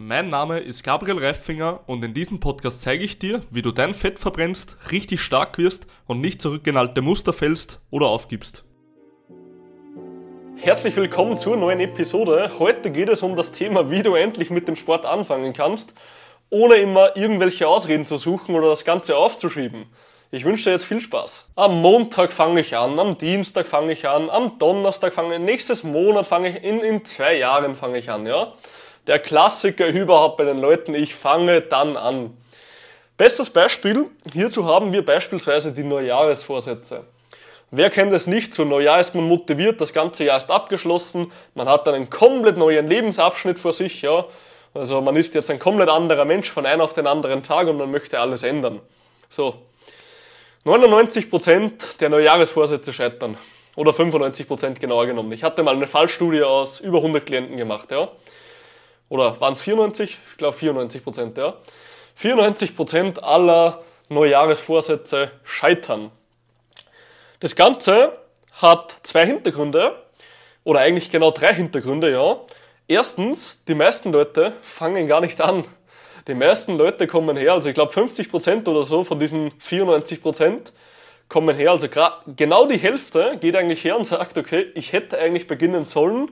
Mein Name ist Gabriel Reifinger und in diesem Podcast zeige ich dir, wie du dein Fett verbrennst, richtig stark wirst und nicht zurück Muster fällst oder aufgibst. Herzlich willkommen zur neuen Episode. Heute geht es um das Thema, wie du endlich mit dem Sport anfangen kannst, ohne immer irgendwelche Ausreden zu suchen oder das Ganze aufzuschieben. Ich wünsche dir jetzt viel Spaß. Am Montag fange ich an, am Dienstag fange ich an, am Donnerstag fange ich, nächstes Monat fange ich, in, in zwei Jahren fange ich an, ja der Klassiker überhaupt bei den Leuten, ich fange dann an. Bestes Beispiel, hierzu haben wir beispielsweise die Neujahresvorsätze. Wer kennt es nicht? Zu Neujahr ist man motiviert, das ganze Jahr ist abgeschlossen, man hat einen komplett neuen Lebensabschnitt vor sich, ja. Also man ist jetzt ein komplett anderer Mensch von einem auf den anderen Tag und man möchte alles ändern. So. 99% der Neujahresvorsätze scheitern. Oder 95% genauer genommen. Ich hatte mal eine Fallstudie aus über 100 Klienten gemacht, ja oder waren es 94? Ich glaube 94 Prozent, ja. 94 Prozent aller Neujahresvorsätze scheitern. Das Ganze hat zwei Hintergründe, oder eigentlich genau drei Hintergründe, ja. Erstens, die meisten Leute fangen gar nicht an. Die meisten Leute kommen her, also ich glaube 50 Prozent oder so von diesen 94 Prozent kommen her, also genau die Hälfte geht eigentlich her und sagt, okay, ich hätte eigentlich beginnen sollen,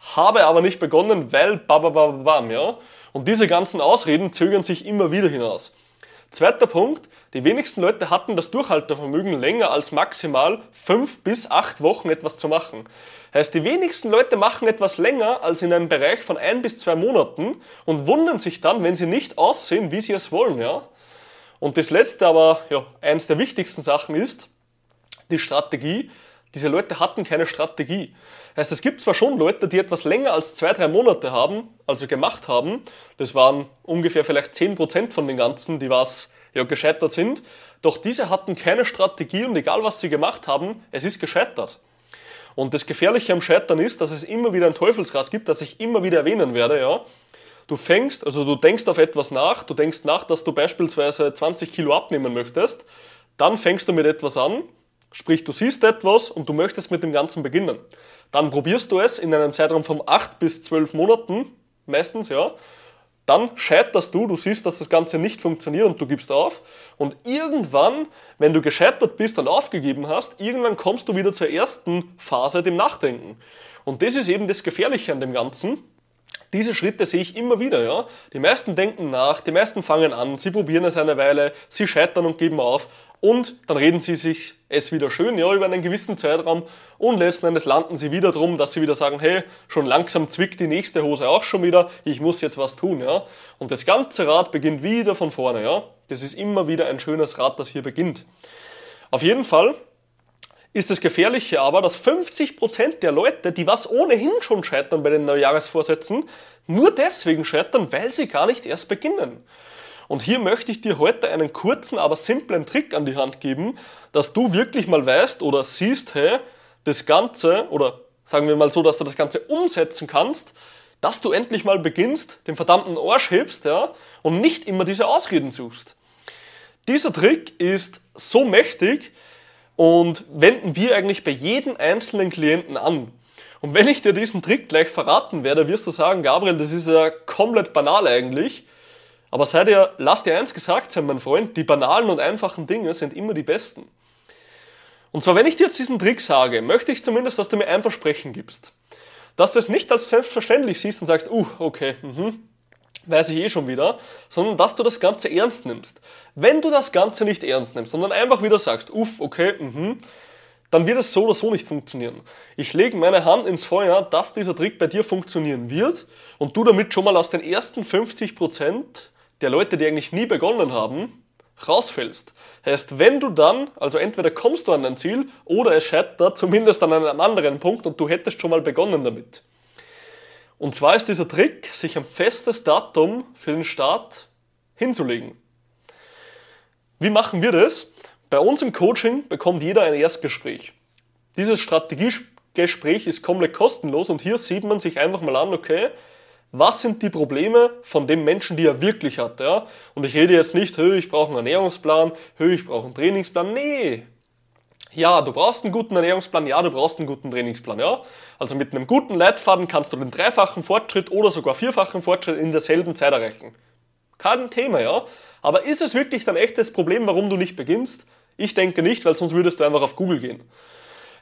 habe aber nicht begonnen, weil babababam, ja. Und diese ganzen Ausreden zögern sich immer wieder hinaus. Zweiter Punkt, die wenigsten Leute hatten das Durchhaltevermögen länger als maximal fünf bis acht Wochen etwas zu machen. Heißt, die wenigsten Leute machen etwas länger als in einem Bereich von ein bis zwei Monaten und wundern sich dann, wenn sie nicht aussehen, wie sie es wollen, ja. Und das letzte, aber ja, eines der wichtigsten Sachen ist, die Strategie. Diese Leute hatten keine Strategie. Heißt, es gibt zwar schon Leute, die etwas länger als zwei, drei Monate haben, also gemacht haben, das waren ungefähr vielleicht 10% von den ganzen, die was ja gescheitert sind, doch diese hatten keine Strategie und egal was sie gemacht haben, es ist gescheitert. Und das Gefährliche am Scheitern ist, dass es immer wieder ein Teufelsrad gibt, das ich immer wieder erwähnen werde, ja. Du fängst, also du denkst auf etwas nach, du denkst nach, dass du beispielsweise 20 Kilo abnehmen möchtest, dann fängst du mit etwas an, sprich du siehst etwas und du möchtest mit dem Ganzen beginnen. Dann probierst du es in einem Zeitraum von 8 bis 12 Monaten, meistens, ja. Dann scheiterst du, du siehst, dass das Ganze nicht funktioniert und du gibst auf. Und irgendwann, wenn du gescheitert bist und aufgegeben hast, irgendwann kommst du wieder zur ersten Phase, dem Nachdenken. Und das ist eben das Gefährliche an dem Ganzen. Diese Schritte sehe ich immer wieder, ja. Die meisten denken nach, die meisten fangen an, sie probieren es eine Weile, sie scheitern und geben auf und dann reden sie sich es wieder schön, ja, über einen gewissen Zeitraum und letzten Endes landen sie wieder drum, dass sie wieder sagen, hey, schon langsam zwickt die nächste Hose auch schon wieder, ich muss jetzt was tun, ja. Und das ganze Rad beginnt wieder von vorne, ja. Das ist immer wieder ein schönes Rad, das hier beginnt. Auf jeden Fall ist das Gefährliche aber, dass 50% der Leute, die was ohnehin schon scheitern bei den Neujahresvorsätzen, nur deswegen scheitern, weil sie gar nicht erst beginnen. Und hier möchte ich dir heute einen kurzen, aber simplen Trick an die Hand geben, dass du wirklich mal weißt oder siehst, hey, das Ganze, oder sagen wir mal so, dass du das Ganze umsetzen kannst, dass du endlich mal beginnst, den verdammten Arsch hebst, ja, und nicht immer diese Ausreden suchst. Dieser Trick ist so mächtig und wenden wir eigentlich bei jedem einzelnen Klienten an. Und wenn ich dir diesen Trick gleich verraten werde, wirst du sagen, Gabriel, das ist ja komplett banal eigentlich. Aber sei dir, lass dir eins gesagt sein, mein Freund, die banalen und einfachen Dinge sind immer die besten. Und zwar, wenn ich dir jetzt diesen Trick sage, möchte ich zumindest, dass du mir ein Versprechen gibst. Dass du es nicht als selbstverständlich siehst und sagst, uh, okay, mhm, weiß ich eh schon wieder, sondern dass du das Ganze ernst nimmst. Wenn du das Ganze nicht ernst nimmst, sondern einfach wieder sagst, uff, okay, mhm, dann wird es so oder so nicht funktionieren. Ich lege meine Hand ins Feuer, dass dieser Trick bei dir funktionieren wird und du damit schon mal aus den ersten 50% der Leute, die eigentlich nie begonnen haben, rausfällst. Heißt, wenn du dann, also entweder kommst du an dein Ziel oder es scheitert zumindest an einem anderen Punkt und du hättest schon mal begonnen damit. Und zwar ist dieser Trick, sich ein festes Datum für den Start hinzulegen. Wie machen wir das? Bei uns im Coaching bekommt jeder ein Erstgespräch. Dieses Strategiegespräch ist komplett kostenlos und hier sieht man sich einfach mal an, okay, was sind die Probleme von dem Menschen, die er wirklich hat. Ja? Und ich rede jetzt nicht, hey, ich brauche einen Ernährungsplan, hey, ich brauche einen Trainingsplan. Nee. Ja, du brauchst einen guten Ernährungsplan, ja, du brauchst einen guten Trainingsplan, ja. Also mit einem guten Leitfaden kannst du den dreifachen Fortschritt oder sogar vierfachen Fortschritt in derselben Zeit erreichen. Kein Thema, ja. Aber ist es wirklich dein echtes Problem, warum du nicht beginnst? Ich denke nicht, weil sonst würdest du einfach auf Google gehen.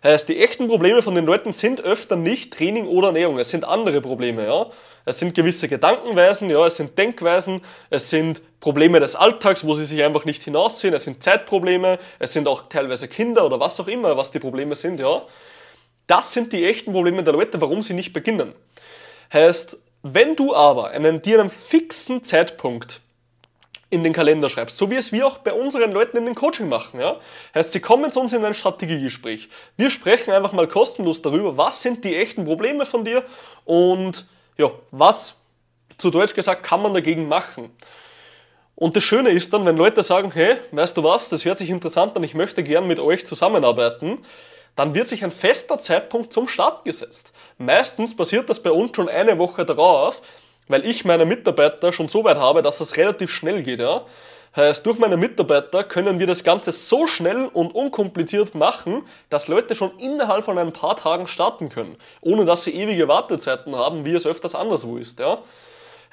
Heißt, die echten Probleme von den Leuten sind öfter nicht Training oder Ernährung, es sind andere Probleme, ja. Es sind gewisse Gedankenweisen, ja, es sind Denkweisen, es sind Probleme des Alltags, wo sie sich einfach nicht hinaussehen, es sind Zeitprobleme, es sind auch teilweise Kinder oder was auch immer, was die Probleme sind, ja. Das sind die echten Probleme der Leute, warum sie nicht beginnen. Heißt, wenn du aber einen, dir einen fixen Zeitpunkt in den Kalender schreibst, so wie es wir auch bei unseren Leuten in den Coaching machen. Ja? Heißt, sie kommen zu uns in ein Strategiegespräch. Wir sprechen einfach mal kostenlos darüber, was sind die echten Probleme von dir und ja, was, zu Deutsch gesagt, kann man dagegen machen. Und das Schöne ist dann, wenn Leute sagen, hey, weißt du was, das hört sich interessant an, ich möchte gern mit euch zusammenarbeiten, dann wird sich ein fester Zeitpunkt zum Start gesetzt. Meistens passiert das bei uns schon eine Woche darauf, weil ich meine Mitarbeiter schon so weit habe, dass das relativ schnell geht. Ja? Heißt, durch meine Mitarbeiter können wir das Ganze so schnell und unkompliziert machen, dass Leute schon innerhalb von ein paar Tagen starten können, ohne dass sie ewige Wartezeiten haben, wie es öfters anderswo ist. Ja?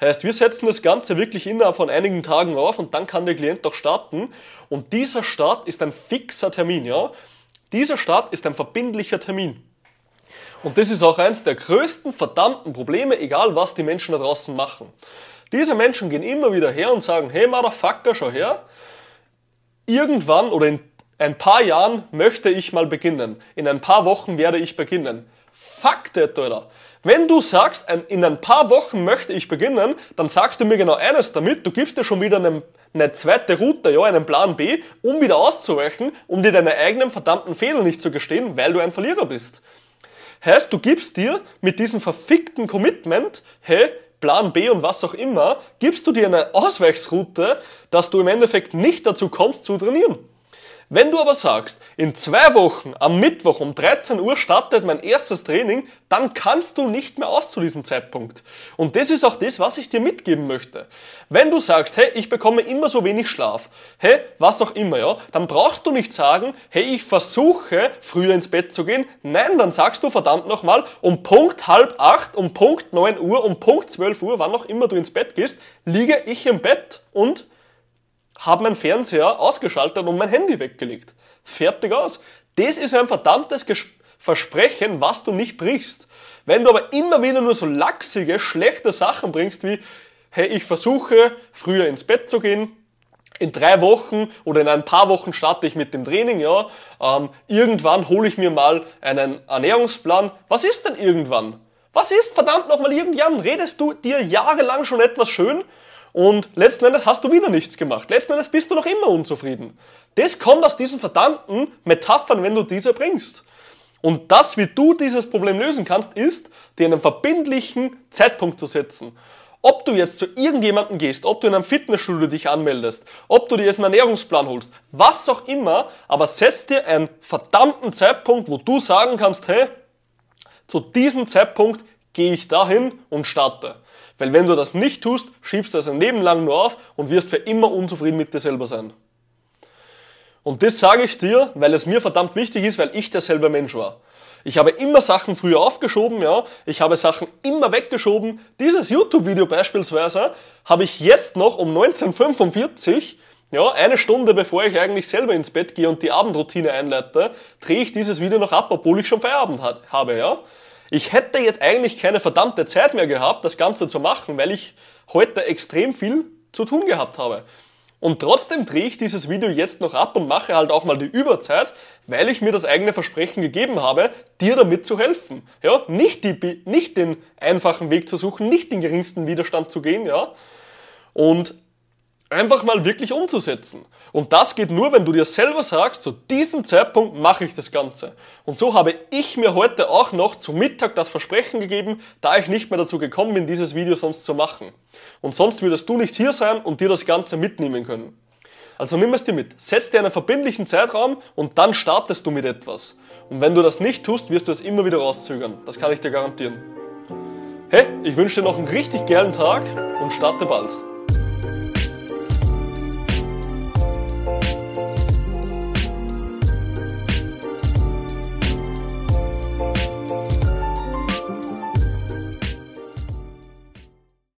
Heißt, wir setzen das Ganze wirklich innerhalb von einigen Tagen auf und dann kann der Klient auch starten. Und dieser Start ist ein fixer Termin. Ja? Dieser Start ist ein verbindlicher Termin. Und das ist auch eines der größten verdammten Probleme, egal was die Menschen da draußen machen. Diese Menschen gehen immer wieder her und sagen, hey Motherfucker, schau her, irgendwann oder in ein paar Jahren möchte ich mal beginnen. In ein paar Wochen werde ich beginnen. Fuck that, Alter. Wenn du sagst, in ein paar Wochen möchte ich beginnen, dann sagst du mir genau eines damit, du gibst dir schon wieder eine, eine zweite Route, ja, einen Plan B, um wieder auszuweichen, um dir deine eigenen verdammten Fehler nicht zu gestehen, weil du ein Verlierer bist. Heißt, du gibst dir mit diesem verfickten Commitment, hey, Plan B und was auch immer, gibst du dir eine Ausweichsroute, dass du im Endeffekt nicht dazu kommst zu trainieren. Wenn du aber sagst, in zwei Wochen am Mittwoch um 13 Uhr startet mein erstes Training, dann kannst du nicht mehr aus zu diesem Zeitpunkt. Und das ist auch das, was ich dir mitgeben möchte. Wenn du sagst, hey, ich bekomme immer so wenig Schlaf, hey, was auch immer, ja, dann brauchst du nicht sagen, hey, ich versuche früher ins Bett zu gehen. Nein, dann sagst du verdammt nochmal, um Punkt halb acht, um Punkt neun Uhr, um Punkt zwölf Uhr, wann auch immer du ins Bett gehst, liege ich im Bett und habe meinen Fernseher ausgeschaltet und mein Handy weggelegt. Fertig aus. Das ist ein verdammtes Ges Versprechen, was du nicht brichst. Wenn du aber immer wieder nur so lachsige, schlechte Sachen bringst wie, hey, ich versuche früher ins Bett zu gehen, in drei Wochen oder in ein paar Wochen starte ich mit dem Training, ja, ähm, irgendwann hole ich mir mal einen Ernährungsplan. Was ist denn irgendwann? Was ist verdammt nochmal irgendwann? Redest du dir jahrelang schon etwas schön und letzten Endes hast du wieder nichts gemacht. Letzten Endes bist du noch immer unzufrieden. Das kommt aus diesen verdammten Metaphern, wenn du diese bringst. Und das, wie du dieses Problem lösen kannst, ist, dir einen verbindlichen Zeitpunkt zu setzen. Ob du jetzt zu irgendjemandem gehst, ob du in einem Fitnessstudio dich anmeldest, ob du dir jetzt einen Ernährungsplan holst, was auch immer, aber setz dir einen verdammten Zeitpunkt, wo du sagen kannst, hey, zu diesem Zeitpunkt gehe ich dahin und starte. Weil wenn du das nicht tust, schiebst du das ein Leben lang nur auf und wirst für immer unzufrieden mit dir selber sein. Und das sage ich dir, weil es mir verdammt wichtig ist, weil ich derselbe Mensch war. Ich habe immer Sachen früher aufgeschoben, ja. Ich habe Sachen immer weggeschoben. Dieses YouTube-Video beispielsweise habe ich jetzt noch um 1945, ja, eine Stunde bevor ich eigentlich selber ins Bett gehe und die Abendroutine einleite, drehe ich dieses Video noch ab, obwohl ich schon Feierabend habe, ja. Ich hätte jetzt eigentlich keine verdammte Zeit mehr gehabt, das Ganze zu machen, weil ich heute extrem viel zu tun gehabt habe. Und trotzdem drehe ich dieses Video jetzt noch ab und mache halt auch mal die Überzeit, weil ich mir das eigene Versprechen gegeben habe, dir damit zu helfen. Ja, nicht, die, nicht den einfachen Weg zu suchen, nicht den geringsten Widerstand zu gehen, ja. Und einfach mal wirklich umzusetzen. Und das geht nur, wenn du dir selber sagst, zu diesem Zeitpunkt mache ich das Ganze. Und so habe ich mir heute auch noch zum Mittag das Versprechen gegeben, da ich nicht mehr dazu gekommen bin, dieses Video sonst zu machen. Und sonst würdest du nicht hier sein und dir das Ganze mitnehmen können. Also nimm es dir mit, setz dir einen verbindlichen Zeitraum und dann startest du mit etwas. Und wenn du das nicht tust, wirst du es immer wieder rauszögern. Das kann ich dir garantieren. Hey, ich wünsche dir noch einen richtig geilen Tag und starte bald.